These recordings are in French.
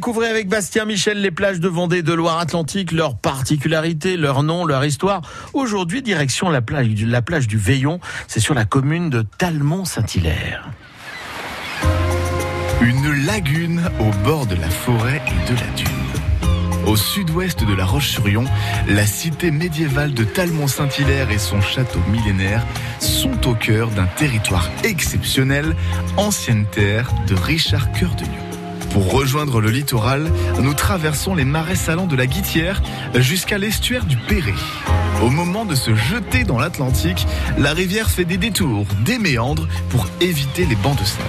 Découvrez avec Bastien Michel les plages de Vendée de Loire-Atlantique, leurs particularités, leur nom, leur histoire. Aujourd'hui, direction la plage, la plage du Veillon. C'est sur la commune de Talmont-Saint-Hilaire. Une lagune au bord de la forêt et de la dune. Au sud-ouest de la Roche-sur-Yon, la cité médiévale de Talmont-Saint-Hilaire et son château millénaire sont au cœur d'un territoire exceptionnel, ancienne terre de Richard Cœur de Lion. Pour rejoindre le littoral, nous traversons les marais salants de la Guitière jusqu'à l'estuaire du Perret. Au moment de se jeter dans l'Atlantique, la rivière fait des détours, des méandres pour éviter les bancs de sable.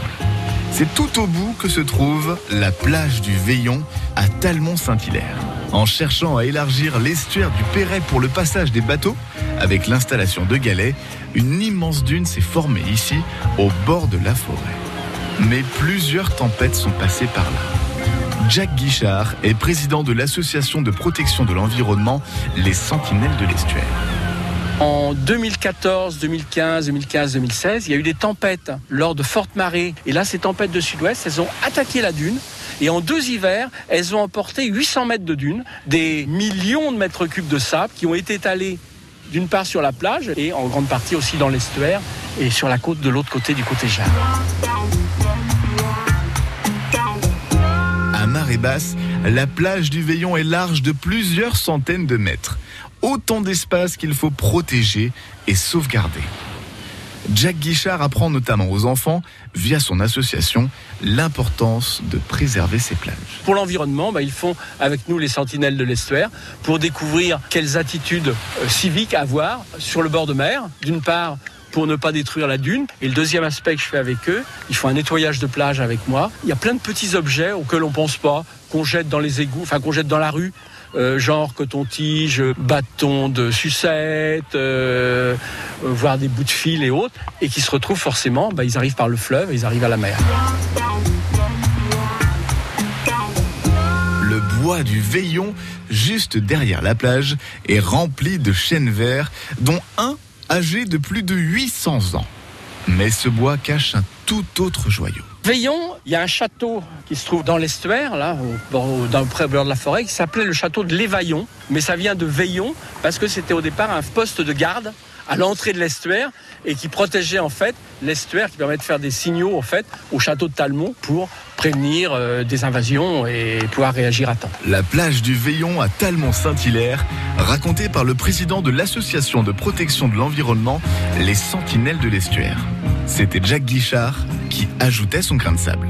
C'est tout au bout que se trouve la plage du Veillon à Talmont-Saint-Hilaire. En cherchant à élargir l'estuaire du Perret pour le passage des bateaux, avec l'installation de galets, une immense dune s'est formée ici, au bord de la forêt. Mais plusieurs tempêtes sont passées par là. Jacques Guichard est président de l'association de protection de l'environnement Les Sentinelles de l'Estuaire. En 2014, 2015, 2015, 2016, il y a eu des tempêtes lors de fortes marées. Et là, ces tempêtes de sud-ouest, elles ont attaqué la dune. Et en deux hivers, elles ont emporté 800 mètres de dune, des millions de mètres cubes de sable qui ont été étalés d'une part sur la plage et en grande partie aussi dans l'estuaire et sur la côte de l'autre côté du côté Jard. La plage du Veillon est large de plusieurs centaines de mètres autant d'espace qu'il faut protéger et sauvegarder. Jack Guichard apprend notamment aux enfants, via son association, l'importance de préserver ces plages. Pour l'environnement, bah, ils font avec nous les sentinelles de l'estuaire pour découvrir quelles attitudes euh, civiques avoir sur le bord de mer. D'une part, pour ne pas détruire la dune. Et le deuxième aspect que je fais avec eux, ils font un nettoyage de plage avec moi. Il y a plein de petits objets auxquels on pense pas, qu'on jette dans les égouts, enfin qu'on jette dans la rue, euh, genre coton-tige, bâton de sucette, euh, voire des bouts de fil et autres, et qui se retrouvent forcément, bah, ils arrivent par le fleuve, ils arrivent à la mer. Le bois du Veillon, juste derrière la plage, est rempli de chênes verts, dont un âgé de plus de 800 ans. Mais ce bois cache un tout autre joyau. Veillon, il y a un château qui se trouve dans l'estuaire, là, au bord, dans le bord de la forêt, qui s'appelait le château de l'Évaillon. Mais ça vient de Veillon, parce que c'était au départ un poste de garde à l'entrée de l'estuaire et qui protégeait en fait l'estuaire, qui permet de faire des signaux en fait au château de Talmont pour prévenir euh, des invasions et pouvoir réagir à temps. La plage du Veillon à Talmont-Saint-Hilaire, racontée par le président de l'association de protection de l'environnement, les Sentinelles de l'estuaire. C'était Jacques Guichard qui ajoutait son grain de sable.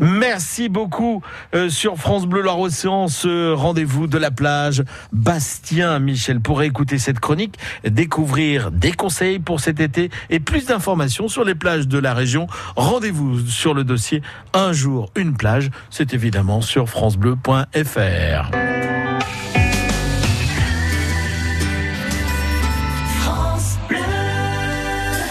Merci beaucoup euh, sur France Bleu Loire Océan, ce rendez-vous de la plage. Bastien Michel pour écouter cette chronique, découvrir des conseils pour cet été et plus d'informations sur les plages de la région. Rendez-vous sur le dossier Un jour, une plage. C'est évidemment sur francebleu.fr.